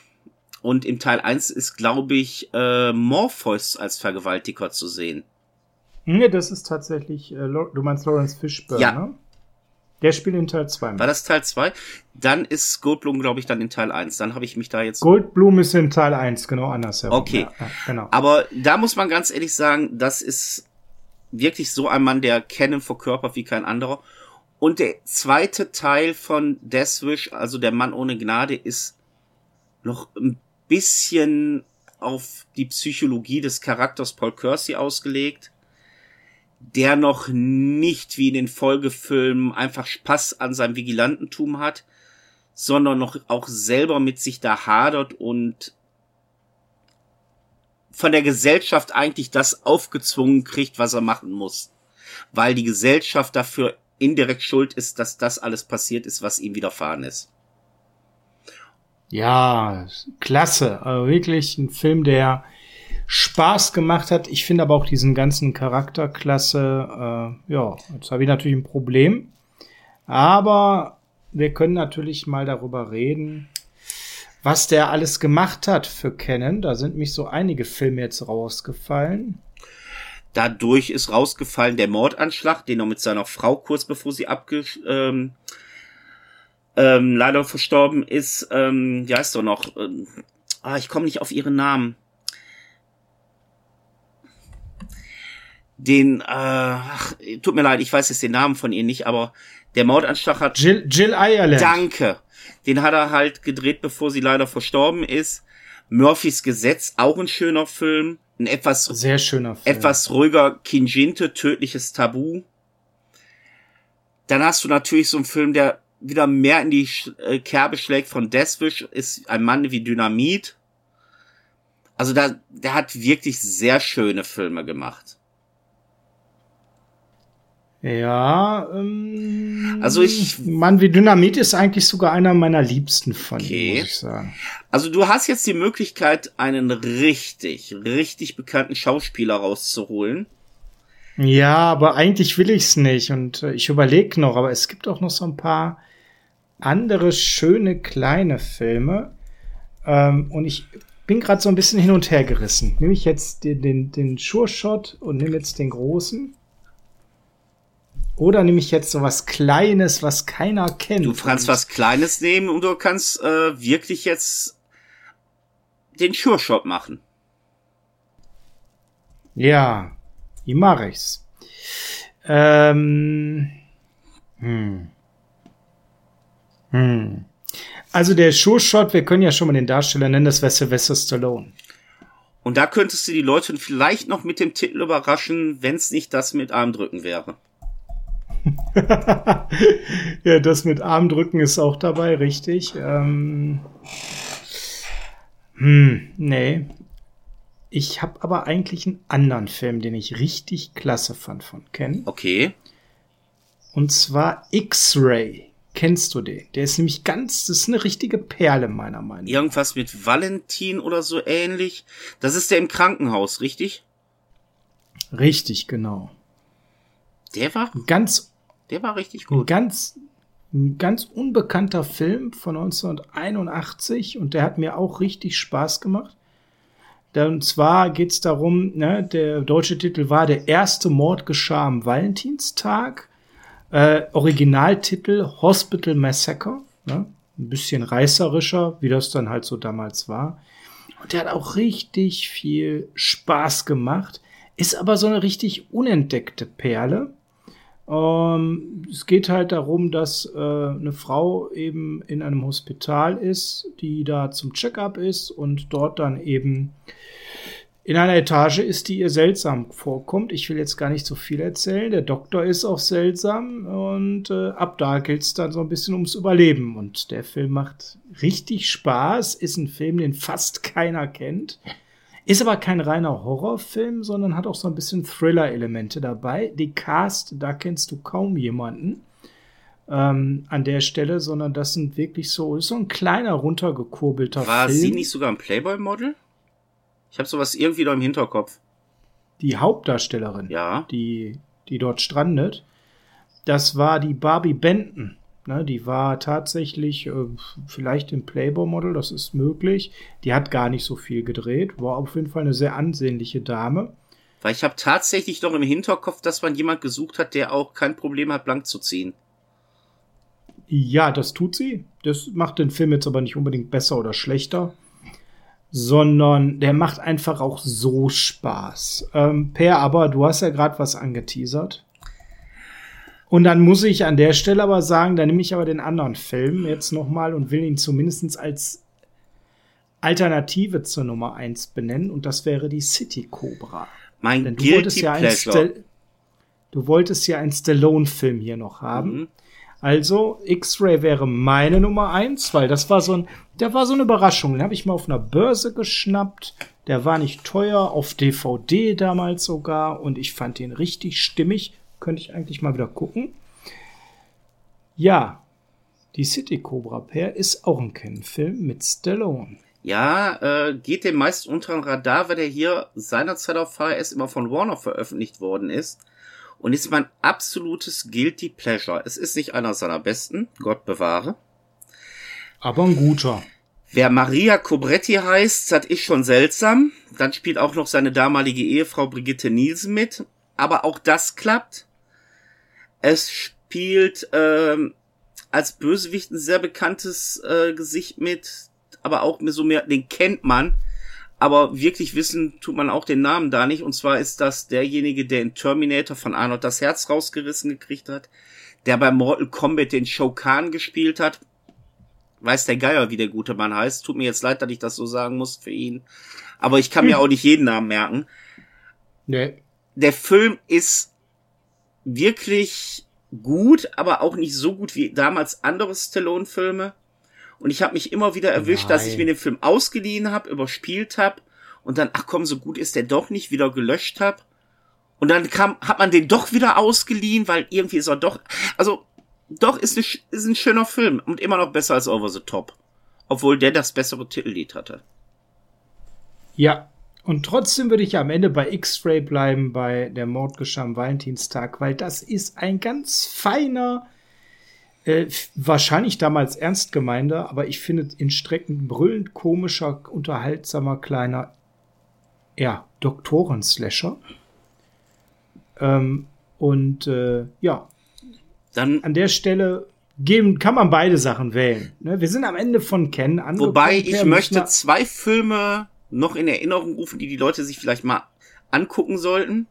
Und im Teil 1 ist, glaube ich, äh, Morpheus als Vergewaltiger zu sehen. Nee, das ist tatsächlich, äh, du meinst Lawrence Fishburne, Ja. ne? Der spielt in Teil 2. War das Teil 2? Dann ist Goldblum, glaube ich, dann in Teil 1. Dann habe ich mich da jetzt. Goldblum ist in Teil 1, genau andersherum. Okay. Ja, ja, genau. Aber da muss man ganz ehrlich sagen, das ist wirklich so ein Mann, der Canon verkörpert wie kein anderer. Und der zweite Teil von Death Wish, also der Mann ohne Gnade, ist noch ein bisschen auf die Psychologie des Charakters Paul Kersey ausgelegt, der noch nicht wie in den Folgefilmen einfach Spaß an seinem Vigilantentum hat, sondern noch auch selber mit sich da hadert und von der Gesellschaft eigentlich das aufgezwungen kriegt, was er machen muss. Weil die Gesellschaft dafür indirekt schuld ist, dass das alles passiert ist, was ihm widerfahren ist. Ja, klasse. Also wirklich ein Film, der Spaß gemacht hat. Ich finde aber auch diesen ganzen Charakter klasse. Äh, ja, jetzt habe ich natürlich ein Problem. Aber wir können natürlich mal darüber reden, was der alles gemacht hat für Canon. Da sind mich so einige Filme jetzt rausgefallen. Dadurch ist rausgefallen der Mordanschlag, den er mit seiner Frau kurz bevor sie abge ähm, ähm, leider verstorben ist. Ähm, wie heißt er noch? Ähm, ah, ich komme nicht auf ihren Namen. Den, äh, ach, tut mir leid, ich weiß jetzt den Namen von ihr nicht, aber der Mordanschlag hat Jill, Jill Ireland. Danke. Den hat er halt gedreht, bevor sie leider verstorben ist. Murphys Gesetz, auch ein schöner Film. Ein etwas, Sehr schöner Film. etwas ruhiger Kinjinte, tödliches Tabu. Dann hast du natürlich so einen Film, der wieder mehr in die äh, Kerbe schlägt von Deathwish, ist ein Mann wie Dynamit. Also da, der hat wirklich sehr schöne Filme gemacht. Ja, ähm, Also ich- Mann wie Dynamit ist eigentlich sogar einer meiner liebsten von Okay. ihm, muss ich sagen. Also du hast jetzt die Möglichkeit, einen richtig, richtig bekannten Schauspieler rauszuholen. Ja, aber eigentlich will ich's nicht und äh, ich überlege noch, aber es gibt auch noch so ein paar andere schöne kleine Filme ähm, und ich bin gerade so ein bisschen hin und her gerissen. Nehme ich jetzt den, den, den Sure Shot und nehme jetzt den großen? Oder nehme ich jetzt so was Kleines, was keiner kennt? Du kannst was Kleines nehmen und du kannst äh, wirklich jetzt den Sure Shot machen. Ja, wie mache ich's? Ähm, hm. Hm. Also der Sure-Shot, wir können ja schon mal den Darsteller nennen, das wäre Sylvester Stallone. Und da könntest du die Leute vielleicht noch mit dem Titel überraschen, wenn es nicht das mit Armdrücken wäre. ja, das mit Armdrücken ist auch dabei, richtig. Ähm, hm, nee. Ich habe aber eigentlich einen anderen Film, den ich richtig klasse fand von Ken. Okay. Und zwar X-Ray. Kennst du den? Der ist nämlich ganz, das ist eine richtige Perle, meiner Meinung nach. Irgendwas mit Valentin oder so ähnlich. Das ist der im Krankenhaus, richtig? Richtig, genau. Der war, Ganz, der war richtig ein gut. ganz, ein ganz unbekannter Film von 1981 und der hat mir auch richtig Spaß gemacht. Und zwar geht's darum, ne, der deutsche Titel war Der erste Mord geschah am Valentinstag. Äh, Originaltitel Hospital Massacre. Ne? Ein bisschen reißerischer, wie das dann halt so damals war. Und der hat auch richtig viel Spaß gemacht. Ist aber so eine richtig unentdeckte Perle. Ähm, es geht halt darum, dass äh, eine Frau eben in einem Hospital ist, die da zum Checkup ist und dort dann eben in einer Etage ist, die ihr seltsam vorkommt. Ich will jetzt gar nicht so viel erzählen. Der Doktor ist auch seltsam und äh, ab da gilt es dann so ein bisschen ums Überleben. Und der Film macht richtig Spaß, ist ein Film, den fast keiner kennt. Ist aber kein reiner Horrorfilm, sondern hat auch so ein bisschen Thriller-Elemente dabei. Die Cast, da kennst du kaum jemanden ähm, an der Stelle, sondern das sind wirklich so, ist so ein kleiner runtergekurbelter War Film. sie nicht sogar ein Playboy-Model? Ich habe sowas irgendwie da im Hinterkopf. die Hauptdarstellerin, Ja. die, die dort strandet, das war die Barbie Benton. Ne, die war tatsächlich äh, vielleicht im Playboy-Model, das ist möglich. Die hat gar nicht so viel gedreht, war auf jeden Fall eine sehr ansehnliche Dame. Weil ich habe tatsächlich noch im Hinterkopf, dass man jemand gesucht hat, der auch kein Problem hat, blank zu ziehen. Ja, das tut sie. Das macht den Film jetzt aber nicht unbedingt besser oder schlechter, sondern der macht einfach auch so Spaß. Ähm, per, aber du hast ja gerade was angeteasert. Und dann muss ich an der Stelle aber sagen, da nehme ich aber den anderen Film jetzt noch mal und will ihn zumindest als Alternative zur Nummer eins benennen und das wäre die City Cobra. Mein Denn du Guilty wolltest ja ein Pleasure. Du wolltest ja einen Stallone-Film hier noch haben. Mhm. Also X-Ray wäre meine Nummer eins, weil das war so ein, der war so eine Überraschung. Den habe ich mal auf einer Börse geschnappt. Der war nicht teuer, auf DVD damals sogar und ich fand den richtig stimmig. Könnte ich eigentlich mal wieder gucken. Ja, die City Cobra Pair ist auch ein Kennenfilm mit Stallone. Ja, äh, geht dem meist unter den Radar, weil der hier seinerzeit auf VHS immer von Warner veröffentlicht worden ist. Und ist mein absolutes Guilty Pleasure. Es ist nicht einer seiner besten, Gott bewahre. Aber ein guter. Wer Maria Cobretti heißt, das ist schon seltsam. Dann spielt auch noch seine damalige Ehefrau Brigitte Nielsen mit. Aber auch das klappt. Es spielt ähm, als Bösewicht ein sehr bekanntes äh, Gesicht mit, aber auch mir so mehr, den kennt man. Aber wirklich wissen tut man auch den Namen da nicht. Und zwar ist das derjenige, der in Terminator von Arnold das Herz rausgerissen gekriegt hat, der bei Mortal Kombat den Shao Kahn gespielt hat. Weiß der Geier, wie der gute Mann heißt. Tut mir jetzt leid, dass ich das so sagen muss für ihn. Aber ich kann mir auch nicht jeden Namen merken. Nee. Der Film ist wirklich gut, aber auch nicht so gut wie damals andere Stallone-Filme. Und ich habe mich immer wieder erwischt, dass ich Nein. mir den Film ausgeliehen habe, überspielt habe und dann, ach komm, so gut ist der doch nicht, wieder gelöscht habe. Und dann kam, hat man den doch wieder ausgeliehen, weil irgendwie ist er doch, also doch ist, eine, ist ein schöner Film und immer noch besser als Over the Top. Obwohl der das bessere Titellied hatte. Ja, und trotzdem würde ich am Ende bei X-Ray bleiben, bei der Mord geschah am Valentinstag, weil das ist ein ganz feiner, äh, wahrscheinlich damals ernst gemeinter, aber ich finde in Strecken brüllend komischer, unterhaltsamer, kleiner, ja, Doktoren-Slasher. Ähm, und äh, ja, Dann an der Stelle geben, kann man beide Sachen wählen. Ne? Wir sind am Ende von Ken angekommen. Wobei ich möchte zwei Filme noch in Erinnerung rufen, die die Leute sich vielleicht mal angucken sollten.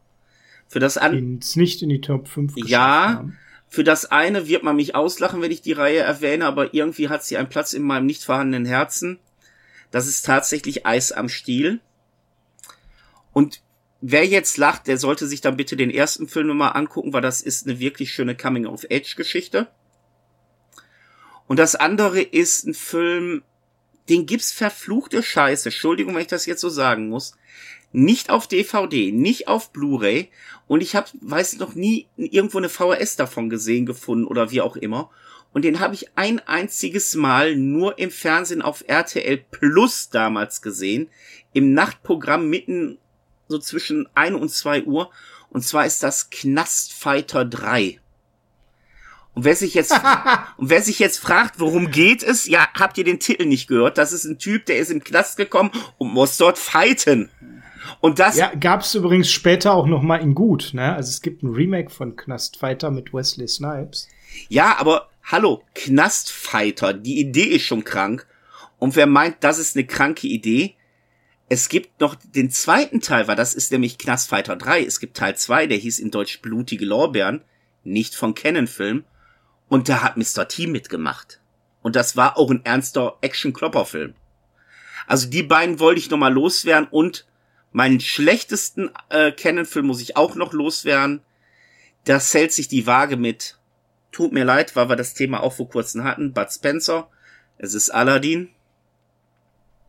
Für das, an, es nicht in die Top 5 geschafft Ja. haben. für das eine wird man mich auslachen, wenn ich die Reihe erwähne, aber irgendwie hat sie einen Platz in meinem nicht vorhandenen Herzen. Das ist tatsächlich Eis am Stiel. Und wer jetzt lacht, der sollte sich dann bitte den ersten Film mal angucken, weil das ist eine wirklich schöne Coming-of-Age-Geschichte. Und das andere ist ein Film, den gibt's verfluchte Scheiße, Entschuldigung, wenn ich das jetzt so sagen muss, nicht auf DVD, nicht auf Blu-ray und ich habe, weiß noch nie irgendwo eine VHS davon gesehen gefunden oder wie auch immer und den habe ich ein einziges Mal nur im Fernsehen auf RTL Plus damals gesehen, im Nachtprogramm mitten so zwischen 1 und 2 Uhr und zwar ist das Knastfighter 3. Und wer sich jetzt und wer sich jetzt fragt, worum geht es? Ja, habt ihr den Titel nicht gehört? Das ist ein Typ, der ist im Knast gekommen und muss dort fighten. Und das, Ja, gab es übrigens später auch noch mal in gut. Ne? Also es gibt ein Remake von Knastfighter mit Wesley Snipes. ja, aber hallo, Knastfighter, die Idee ist schon krank. Und wer meint, das ist eine kranke Idee, es gibt noch den zweiten Teil, weil das ist nämlich Knastfighter 3. Es gibt Teil 2, der hieß in Deutsch Blutige Lorbeeren, nicht von Canon Film. Und da hat Mr. T mitgemacht. Und das war auch ein ernster Action-Klopper-Film. Also die beiden wollte ich noch mal loswerden und meinen schlechtesten äh, Canon-Film muss ich auch noch loswerden. Das hält sich die Waage mit. Tut mir leid, weil wir das Thema auch vor kurzem hatten. Bud Spencer. Es ist Aladdin.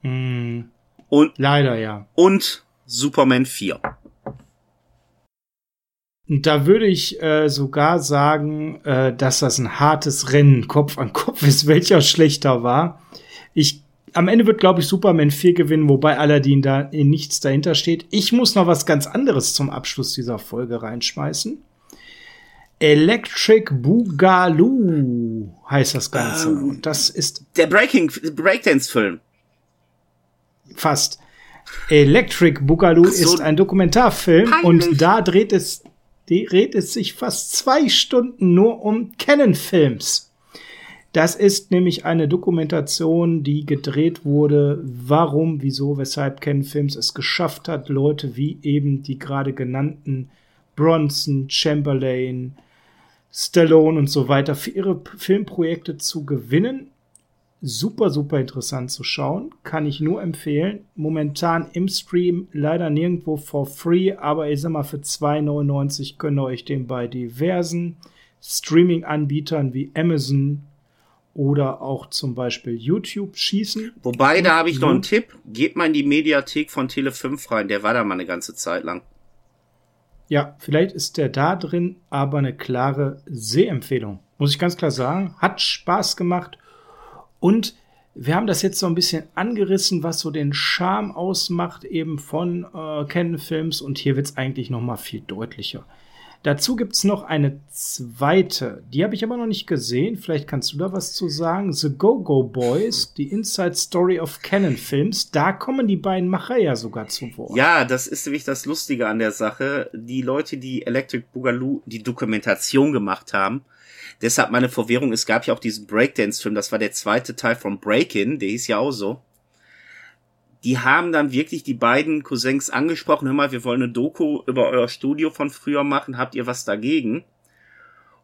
Hm, Und, leider ja. und Superman 4. Und da würde ich äh, sogar sagen, äh, dass das ein hartes Rennen Kopf an Kopf ist, welcher schlechter war. Ich am Ende wird, glaube ich, Superman 4 gewinnen, wobei Aladdin da in nichts dahinter steht. Ich muss noch was ganz anderes zum Abschluss dieser Folge reinschmeißen. Electric Boogaloo heißt das Ganze. Ähm. Und das ist Der Breaking, Breakdance-Film. fast. Electric Boogaloo so ist ein Dokumentarfilm peinlich. und da dreht es, dreht es sich fast zwei Stunden nur um Canon-Films. Das ist nämlich eine Dokumentation, die gedreht wurde, warum, wieso, weshalb Ken Films es geschafft hat, Leute wie eben die gerade genannten Bronson, Chamberlain, Stallone und so weiter für ihre Filmprojekte zu gewinnen. Super, super interessant zu schauen. Kann ich nur empfehlen. Momentan im Stream leider nirgendwo for free, aber ich sag mal, für 2,99 könnt ihr euch den bei diversen Streaming-Anbietern wie Amazon, oder auch zum Beispiel YouTube schießen. Wobei, da habe ich noch einen Tipp. Geht mal in die Mediathek von Tele5 rein. Der war da mal eine ganze Zeit lang. Ja, vielleicht ist der da drin, aber eine klare Sehempfehlung. Muss ich ganz klar sagen. Hat Spaß gemacht. Und wir haben das jetzt so ein bisschen angerissen, was so den Charme ausmacht eben von äh, Canon-Films. Und hier wird es eigentlich noch mal viel deutlicher. Dazu gibt es noch eine zweite. Die habe ich aber noch nicht gesehen. Vielleicht kannst du da was zu sagen. The Go-Go Boys, die Inside Story of Canon Films. Da kommen die beiden Macher ja sogar zu Wort. Ja, das ist nämlich das Lustige an der Sache. Die Leute, die Electric Boogaloo die Dokumentation gemacht haben, deshalb meine Verwirrung, es gab ja auch diesen Breakdance-Film, das war der zweite Teil von Break-In, der hieß ja auch so die haben dann wirklich die beiden Cousins angesprochen, hör mal, wir wollen eine Doku über euer Studio von früher machen, habt ihr was dagegen?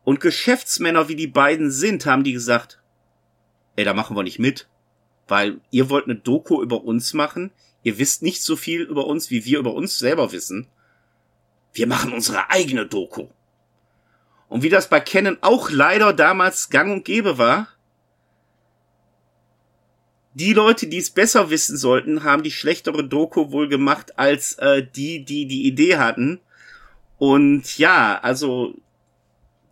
Und Geschäftsmänner, wie die beiden sind, haben die gesagt, ey, da machen wir nicht mit, weil ihr wollt eine Doku über uns machen, ihr wisst nicht so viel über uns, wie wir über uns selber wissen. Wir machen unsere eigene Doku. Und wie das bei Canon auch leider damals gang und gäbe war, die Leute, die es besser wissen sollten, haben die schlechtere Doku wohl gemacht als äh, die, die die Idee hatten. Und ja, also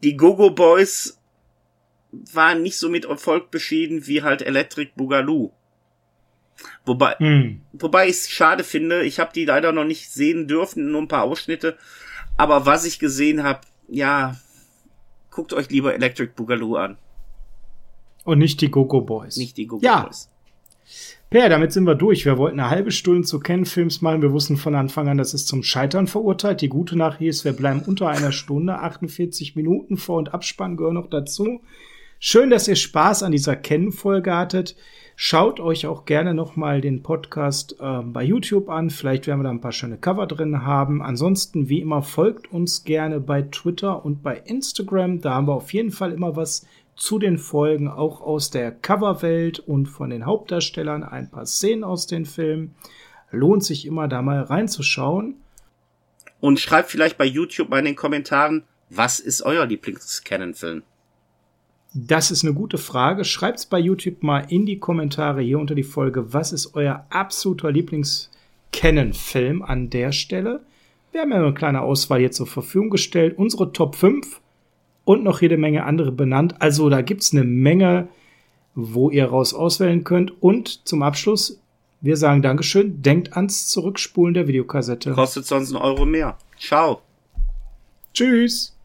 die Gogo Boys waren nicht so mit Erfolg beschieden wie halt Electric Boogaloo. Wobei, hm. wobei ich es schade finde, ich habe die leider noch nicht sehen dürfen, nur ein paar Ausschnitte. Aber was ich gesehen habe, ja, guckt euch lieber Electric Boogaloo an. Und nicht die Gogo Boys. Nicht die Gogo ja. Boys. Per, damit sind wir durch. Wir wollten eine halbe Stunde zu Ken-Films machen. Wir wussten von Anfang an, das ist zum Scheitern verurteilt. Die gute Nachricht ist, wir bleiben unter einer Stunde. 48 Minuten Vor- und Abspann gehören noch dazu. Schön, dass ihr Spaß an dieser Ken-Folge hattet. Schaut euch auch gerne nochmal den Podcast äh, bei YouTube an. Vielleicht werden wir da ein paar schöne Cover drin haben. Ansonsten, wie immer, folgt uns gerne bei Twitter und bei Instagram. Da haben wir auf jeden Fall immer was zu den Folgen auch aus der Coverwelt und von den Hauptdarstellern ein paar Szenen aus den Filmen. Lohnt sich immer da mal reinzuschauen. Und schreibt vielleicht bei YouTube mal in den Kommentaren, was ist euer Lieblings-Canon-Film? Das ist eine gute Frage. Schreibt's bei YouTube mal in die Kommentare hier unter die Folge, was ist euer absoluter Lieblings-Canon-Film an der Stelle? Wir haben ja eine kleine Auswahl hier zur Verfügung gestellt. Unsere Top 5 und noch jede Menge andere benannt. Also da gibt's eine Menge, wo ihr raus auswählen könnt. Und zum Abschluss, wir sagen Dankeschön. Denkt ans Zurückspulen der Videokassette. Kostet sonst einen Euro mehr. Ciao. Tschüss.